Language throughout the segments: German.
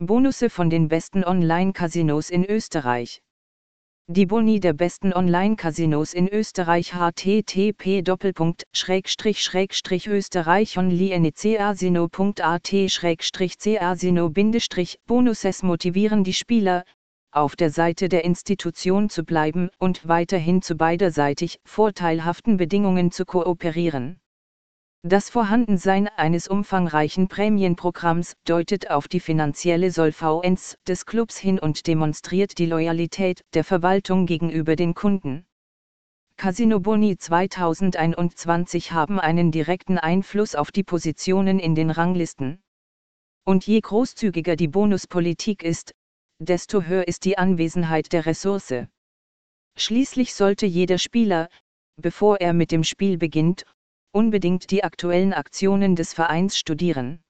Bonusse von den besten Online-Casinos in Österreich. Die Boni der besten Online-Casinos in Österreich http österreichonlinecasino.at casino bonuses motivieren die Spieler, auf der Seite der Institution zu bleiben und weiterhin zu beiderseitig vorteilhaften Bedingungen zu kooperieren. Das Vorhandensein eines umfangreichen Prämienprogramms deutet auf die finanzielle Solvenz des Clubs hin und demonstriert die Loyalität der Verwaltung gegenüber den Kunden. Casino Boni 2021 haben einen direkten Einfluss auf die Positionen in den Ranglisten. Und je großzügiger die Bonuspolitik ist, desto höher ist die Anwesenheit der Ressource. Schließlich sollte jeder Spieler, bevor er mit dem Spiel beginnt, unbedingt die aktuellen Aktionen des Vereins studieren.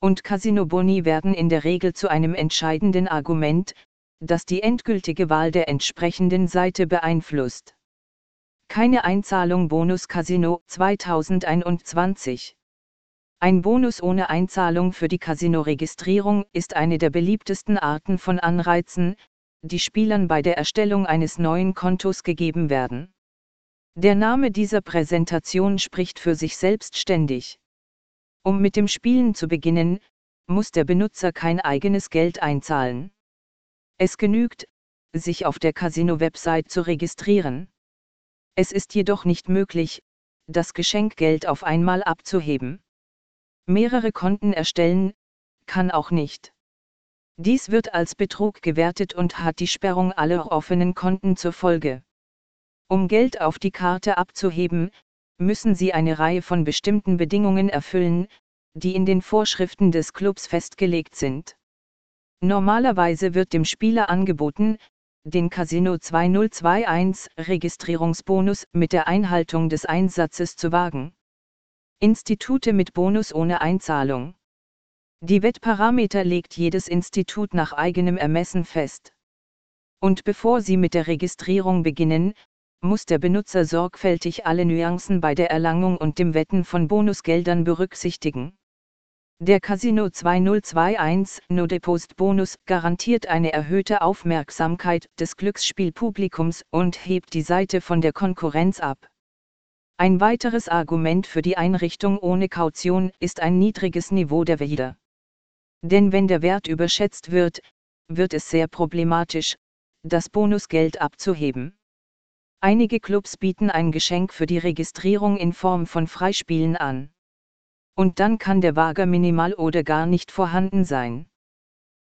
Und Casino Boni werden in der Regel zu einem entscheidenden Argument, das die endgültige Wahl der entsprechenden Seite beeinflusst. Keine Einzahlung Bonus Casino 2021 Ein Bonus ohne Einzahlung für die Casino-Registrierung ist eine der beliebtesten Arten von Anreizen, die Spielern bei der Erstellung eines neuen Kontos gegeben werden. Der Name dieser Präsentation spricht für sich selbstständig. Um mit dem Spielen zu beginnen, muss der Benutzer kein eigenes Geld einzahlen. Es genügt, sich auf der Casino-Website zu registrieren. Es ist jedoch nicht möglich, das Geschenkgeld auf einmal abzuheben. Mehrere Konten erstellen, kann auch nicht. Dies wird als Betrug gewertet und hat die Sperrung aller offenen Konten zur Folge. Um Geld auf die Karte abzuheben, müssen Sie eine Reihe von bestimmten Bedingungen erfüllen, die in den Vorschriften des Clubs festgelegt sind. Normalerweise wird dem Spieler angeboten, den Casino 2021 Registrierungsbonus mit der Einhaltung des Einsatzes zu wagen. Institute mit Bonus ohne Einzahlung. Die Wettparameter legt jedes Institut nach eigenem Ermessen fest. Und bevor Sie mit der Registrierung beginnen, muss der Benutzer sorgfältig alle Nuancen bei der Erlangung und dem Wetten von Bonusgeldern berücksichtigen. Der Casino 2021 No Deposit Bonus garantiert eine erhöhte Aufmerksamkeit des Glücksspielpublikums und hebt die Seite von der Konkurrenz ab. Ein weiteres Argument für die Einrichtung ohne Kaution ist ein niedriges Niveau der Wieder. Denn wenn der Wert überschätzt wird, wird es sehr problematisch, das Bonusgeld abzuheben. Einige Clubs bieten ein Geschenk für die Registrierung in Form von Freispielen an. Und dann kann der Wager minimal oder gar nicht vorhanden sein.